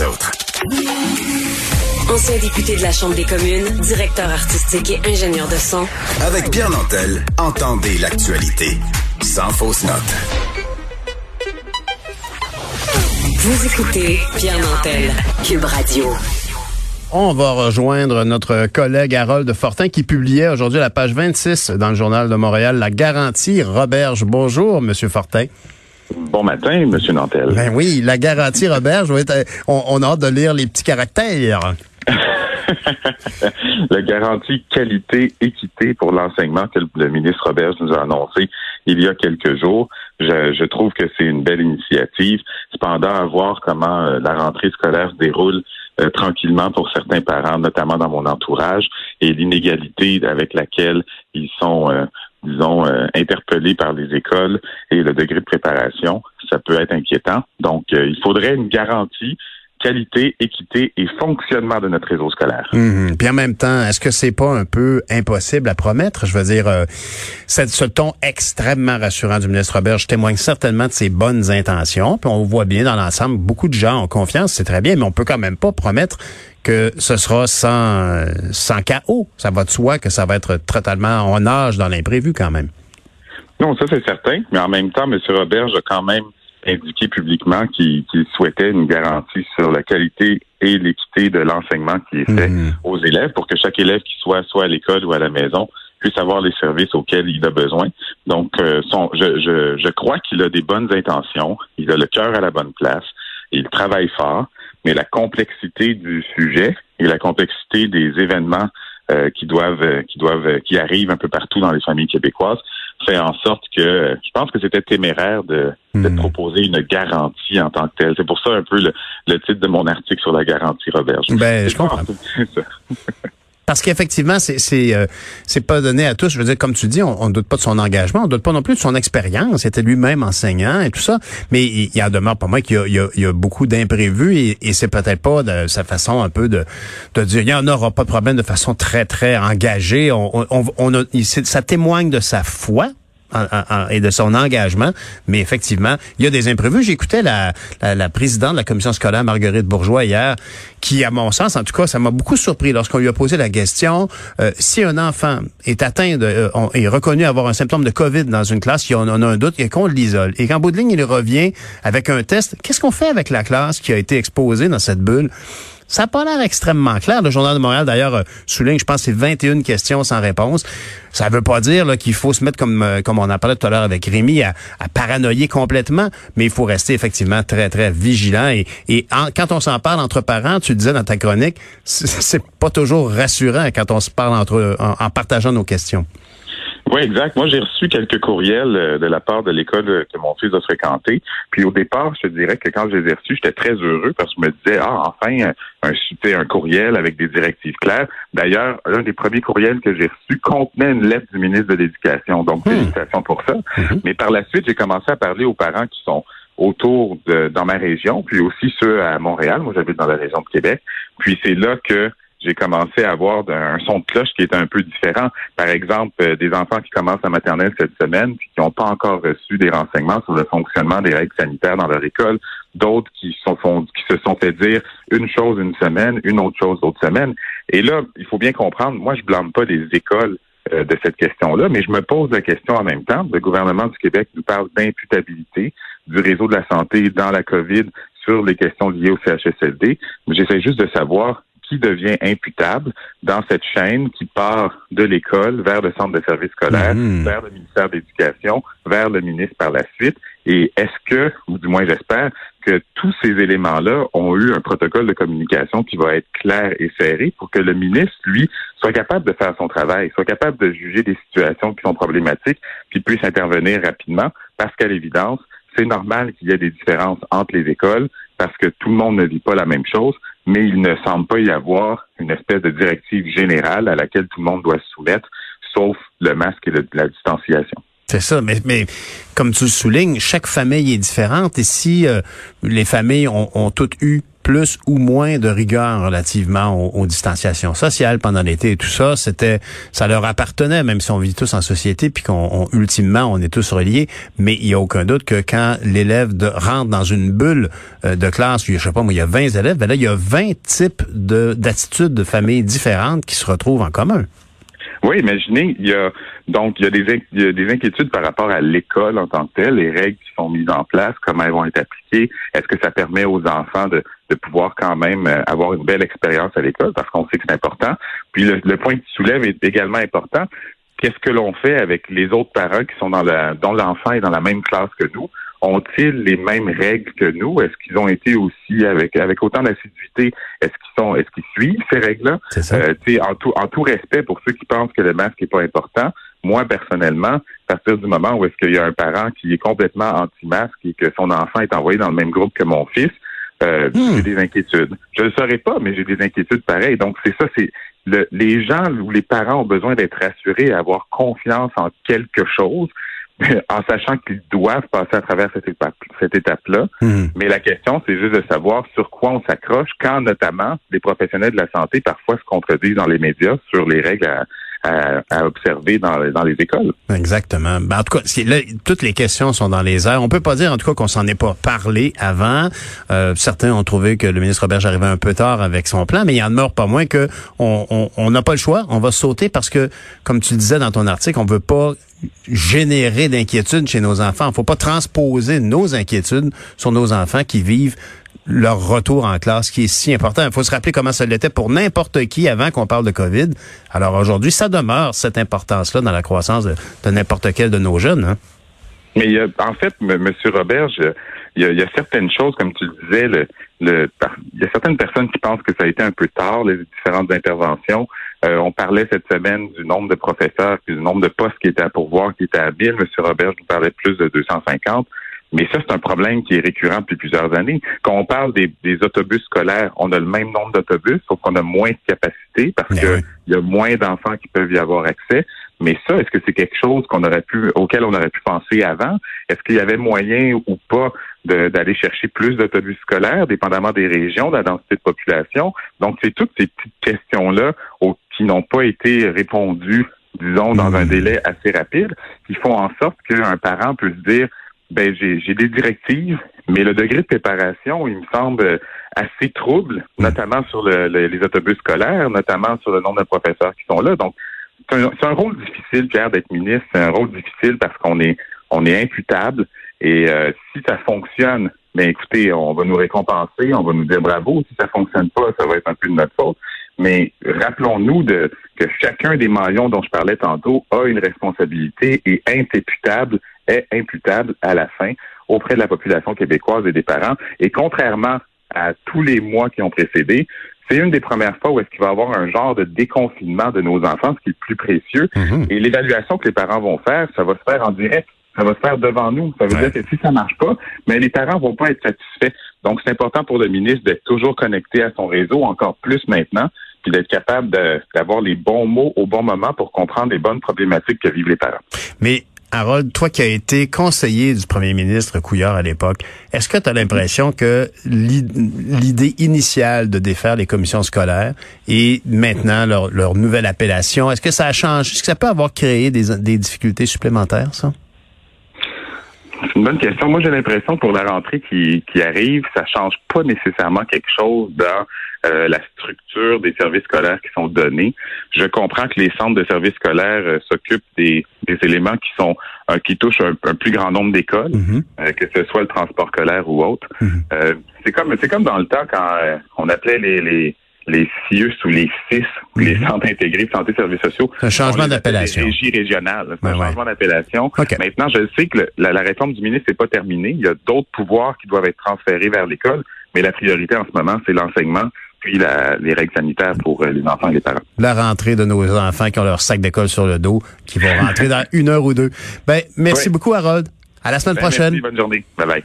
les autres. Ancien député de la Chambre des communes, directeur artistique et ingénieur de son. Avec Pierre Nantel, entendez l'actualité sans fausse note. Vous écoutez Pierre Nantel, Cube Radio. On va rejoindre notre collègue Harold Fortin qui publiait aujourd'hui à la page 26 dans le Journal de Montréal la garantie Roberge. Bonjour, Monsieur Fortin. Bon matin, Monsieur Nantel. Ben oui, la garantie Roberge. On, on a hâte de lire les petits caractères. la garantie qualité, équité pour l'enseignement que le ministre Robert nous a annoncé il y a quelques jours. Je, trouve que c'est une belle initiative. Cependant, à voir comment euh, la rentrée scolaire se déroule euh, tranquillement pour certains parents, notamment dans mon entourage, et l'inégalité avec laquelle ils sont, euh, disons, interpellés par les écoles et le degré de préparation, ça peut être inquiétant. Donc, il faudrait une garantie qualité, équité et fonctionnement de notre réseau scolaire. Mhm. Puis en même temps, est-ce que c'est pas un peu impossible à promettre? Je veux dire, euh, ce ton extrêmement rassurant du ministre Robert je témoigne certainement de ses bonnes intentions. Puis on voit bien dans l'ensemble, beaucoup de gens ont confiance, c'est très bien, mais on peut quand même pas promettre que ce sera sans, sans chaos. Ça va de soi que ça va être totalement en âge dans l'imprévu quand même. Non, ça c'est certain, mais en même temps, M. Robert, a quand même indiqué publiquement qu'il souhaitait une garantie sur la qualité et l'équité de l'enseignement qui est fait mhm. aux élèves pour que chaque élève qui soit soit à l'école ou à la maison puisse avoir les services auxquels il a besoin. Donc, euh, son, je, je, je crois qu'il a des bonnes intentions, il a le cœur à la bonne place, il travaille fort, mais la complexité du sujet et la complexité des événements euh, qui doivent euh, qui doivent qui arrivent un peu partout dans les familles québécoises fait en sorte que je pense que c'était téméraire de, hmm. proposer une garantie en tant que telle. C'est pour ça un peu le, le, titre de mon article sur la garantie Robert. Ben, je comprends. Parce qu'effectivement, c'est c'est euh, pas donné à tous. Je veux dire, comme tu dis, on, ne doute pas de son engagement, on doute pas non plus de son expérience. Il était lui-même enseignant et tout ça. Mais il, y a demeure pas moi qu'il y a, il y a, beaucoup d'imprévus et, et c'est peut-être pas de sa façon un peu de, de dire il y en aura pas de problème de façon très très engagée. On, on, on a, ça témoigne de sa foi et de son engagement. Mais effectivement, il y a des imprévus. J'écoutais la, la, présidente de la commission scolaire, Marguerite Bourgeois, hier, qui, à mon sens, en tout cas, ça m'a beaucoup surpris lorsqu'on lui a posé la question, euh, si un enfant est atteint de, euh, est reconnu avoir un symptôme de COVID dans une classe, si on, a un doute, et qu'on l'isole, et qu'en bout il revient avec un test, qu'est-ce qu'on fait avec la classe qui a été exposée dans cette bulle? Ça n'a pas l'air extrêmement clair. Le Journal de Montréal, d'ailleurs, euh, souligne, je pense, c'est 21 questions sans réponse. Ça veut pas dire qu'il faut se mettre, comme, euh, comme on en parlait tout à l'heure avec Rémi, à, à, paranoïer complètement, mais il faut rester effectivement très, très vigilant. Et, et quand on s'en parle entre parents, tu disais dans ta chronique, c'est pas toujours rassurant quand on se parle entre en partageant nos questions. Oui, exact. Moi, j'ai reçu quelques courriels euh, de la part de l'école que mon fils a fréquenté. Puis au départ, je te dirais que quand je les ai reçus, j'étais très heureux parce que je me disais, ah, enfin, un, un courriel avec des directives claires. D'ailleurs, l'un des premiers courriels que j'ai reçus contenait une lettre du ministre de l'Éducation. Donc, hmm. félicitations pour ça. Hmm. Mais par la suite, j'ai commencé à parler aux parents qui sont autour de dans ma région, puis aussi ceux à Montréal. Moi, j'habite dans la région de Québec. Puis c'est là que j'ai commencé à avoir un son de cloche qui est un peu différent. Par exemple, euh, des enfants qui commencent à maternelle cette semaine puis qui n'ont pas encore reçu des renseignements sur le fonctionnement des règles sanitaires dans leur école. D'autres qui, se sont fait dire une chose une semaine, une autre chose l'autre semaine. Et là, il faut bien comprendre, moi, je blâme pas des écoles euh, de cette question-là, mais je me pose la question en même temps. Le gouvernement du Québec nous parle d'imputabilité du réseau de la santé dans la COVID sur les questions liées au CHSLD. J'essaie juste de savoir qui devient imputable dans cette chaîne qui part de l'école vers le centre de services scolaires, mhm. vers le ministère de l'Éducation, vers le ministre par la suite. Et est-ce que, ou du moins j'espère, que tous ces éléments-là ont eu un protocole de communication qui va être clair et serré pour que le ministre, lui, soit capable de faire son travail, soit capable de juger des situations qui sont problématiques, puis puisse intervenir rapidement, parce qu'à l'évidence, c'est normal qu'il y ait des différences entre les écoles parce que tout le monde ne vit pas la même chose, mais il ne semble pas y avoir une espèce de directive générale à laquelle tout le monde doit se soumettre, sauf le masque et la distanciation. C'est ça, mais, comme tu le soulignes, chaque famille est différente et si euh, les familles ont toutes eu plus ou moins de rigueur relativement aux, distanciations sociales pendant l'été et tout ça. C'était, ça leur appartenait, même si on vit tous en société, puis qu'on ultimement on est tous reliés. Mais il y a aucun doute que quand l'élève rentre dans une bulle euh, de classe, où, je sais pas moi, il y a 20 élèves, ben là il y a 20 types de d'attitudes de familles différentes qui se retrouvent en commun. Oui, imaginez, il y a donc il y a des, il y a des inquiétudes par rapport à l'école en tant que telle, les règles qui sont mises en place, comment elles vont être appliquées, est-ce que ça permet aux enfants de, de pouvoir quand même euh, avoir une belle expérience à l'école, parce qu'on sait que c'est important. Puis le, le point que tu soulèves est également important. Qu'est-ce que l'on fait avec les autres parents qui sont dans la dont l'enfant est dans la même classe que nous? ont-ils les mêmes règles que nous? Est-ce qu'ils ont été aussi avec avec autant d'assiduité? Est-ce qu'ils sont est-ce qu'ils suivent ces règles-là? Euh, en tout en tout respect pour ceux qui pensent que le masque n'est pas important. Moi, personnellement, à partir du moment où est-ce qu'il y a un parent qui est complètement anti-masque et que son enfant est envoyé dans le même groupe que mon fils, euh, hmm. j'ai des inquiétudes. Je ne le saurais pas, mais j'ai des inquiétudes pareilles. Donc, c'est ça, c'est le, les gens ou les parents ont besoin d'être rassurés avoir confiance en quelque chose. en sachant qu'ils doivent passer à travers cette étape, cette étape-là. Hmm. Mais la question, c'est juste de savoir sur quoi on s'accroche quand notamment les professionnels de la santé parfois se contredisent dans les médias sur les règles à, à, observer dans, dans, les écoles. Exactement. Ben, en tout cas, là, toutes les questions sont dans les airs. On peut pas dire en tout cas qu'on s'en est pas parlé avant. Euh, certains ont trouvé que le ministre Robert arrivait un peu tard avec son plan, mais il en demeure pas moins que on n'a pas le choix. On va sauter parce que, comme tu le disais dans ton article, on veut pas générer d'inquiétudes chez nos enfants. Il faut pas transposer nos inquiétudes sur nos enfants qui vivent leur retour en classe qui est si important. Il faut se rappeler comment ça l'était pour n'importe qui avant qu'on parle de COVID. Alors aujourd'hui, ça demeure cette importance-là dans la croissance de, n'importe quel de nos jeunes. Hein. Mais en fait, M. Robert, il, y a, certaines choses, comme tu le disais, le, il y a certaines personnes qui pensent que ça a été un peu tard, les différentes interventions. Euh, on parlait cette semaine du nombre de professeurs, du nombre de postes qui étaient à pourvoir, qui étaient à 1000. M. Robert, je vous parlais de plus de 250. Mais ça, c'est un problème qui est récurrent depuis plusieurs années. Quand on parle des, autobus scolaires, on a le même nombre d'autobus, sauf qu'on a moins de capacité parce qu'il y a moins d'enfants qui peuvent y avoir accès. Mais ça, est-ce que c'est quelque chose qu'on aurait pu, auquel on aurait pu penser avant? Est-ce qu'il y avait moyen ou pas d'aller chercher plus d'autobus scolaires, dépendamment des régions, de la densité de population? Donc, c'est toutes ces petites questions-là qui n'ont pas été répondues, disons, dans un mmh. délai assez rapide, qui font en sorte qu'un parent peut se dire, ben j'ai des directives, mais le degré de préparation, il me semble assez trouble, hmm. notamment sur le, les autobus scolaires, notamment sur le nombre de professeurs qui sont là. Donc, c'est un, un, rôle difficile, Pierre, d'être ministre. C'est un rôle difficile parce qu'on est on est imputable. Et euh, si ça fonctionne, ben écoutez, on va nous récompenser, on va nous dire bravo. Si ça fonctionne pas, ça va être un peu de notre faute. Mais rappelons-nous de, que chacun des maillons dont je parlais tantôt a une responsabilité et imputable est imputable à la fin auprès de la population québécoise et des parents. Et contrairement à tous les mois qui ont précédé, c'est une des premières fois où est-ce qu'il va y avoir un genre de déconfinement de nos enfants, ce qui est le plus précieux. Mhm. Et l'évaluation que les parents vont faire, ça va se faire en direct. Ça va se faire devant nous. Ça veut dire que si ça marche pas, mais les parents vont pas être satisfaits. Donc, c'est important pour le ministre d'être toujours connecté à son réseau, encore plus maintenant, puis d'être capable d'avoir les bons mots au bon moment pour comprendre les bonnes problématiques que vivent les parents. Mais Harold, toi qui as été conseiller du premier ministre Couillard à l'époque, est-ce que tu as l'impression que l'idée initiale de défaire les commissions scolaires et maintenant leur, nouvelle appellation, est-ce que ça a changé? Est-ce que ça peut avoir créé des, des difficultés supplémentaires, ça? C'est une bonne question. Moi, j'ai l'impression pour la rentrée qui, qui arrive, ça change pas nécessairement quelque chose dans euh, la structure des services scolaires qui sont donnés. Je comprends que les centres de services scolaires euh, s'occupent des, des, éléments qui sont euh, qui touchent un, plus grand nombre d'écoles, mm-hmm. que ce soit le transport scolaire ou autre. Mm-hmm. c'est comme c'est comme dans le temps quand on appelait les, les les CIUS ou les CIS, les mhm. centres intégrés de santé et services sociaux. Un changement d'appellation. Régie régionale. un changement d'appellation. Maintenant, je sais que la, réforme du ministre n'est pas terminée. Il y a d'autres pouvoirs qui doivent être transférés vers l'école, mais la priorité en ce moment, c'est l'enseignement puis les règles sanitaires pour euh, les enfants et les parents. La rentrée de nos enfants qui ont leur sac d'école sur le dos, qui vont rentrer dans une heure ou deux. Ben, merci beaucoup, Harold. À la semaine ben, prochaine. Merci, bonne journée. Bye bye.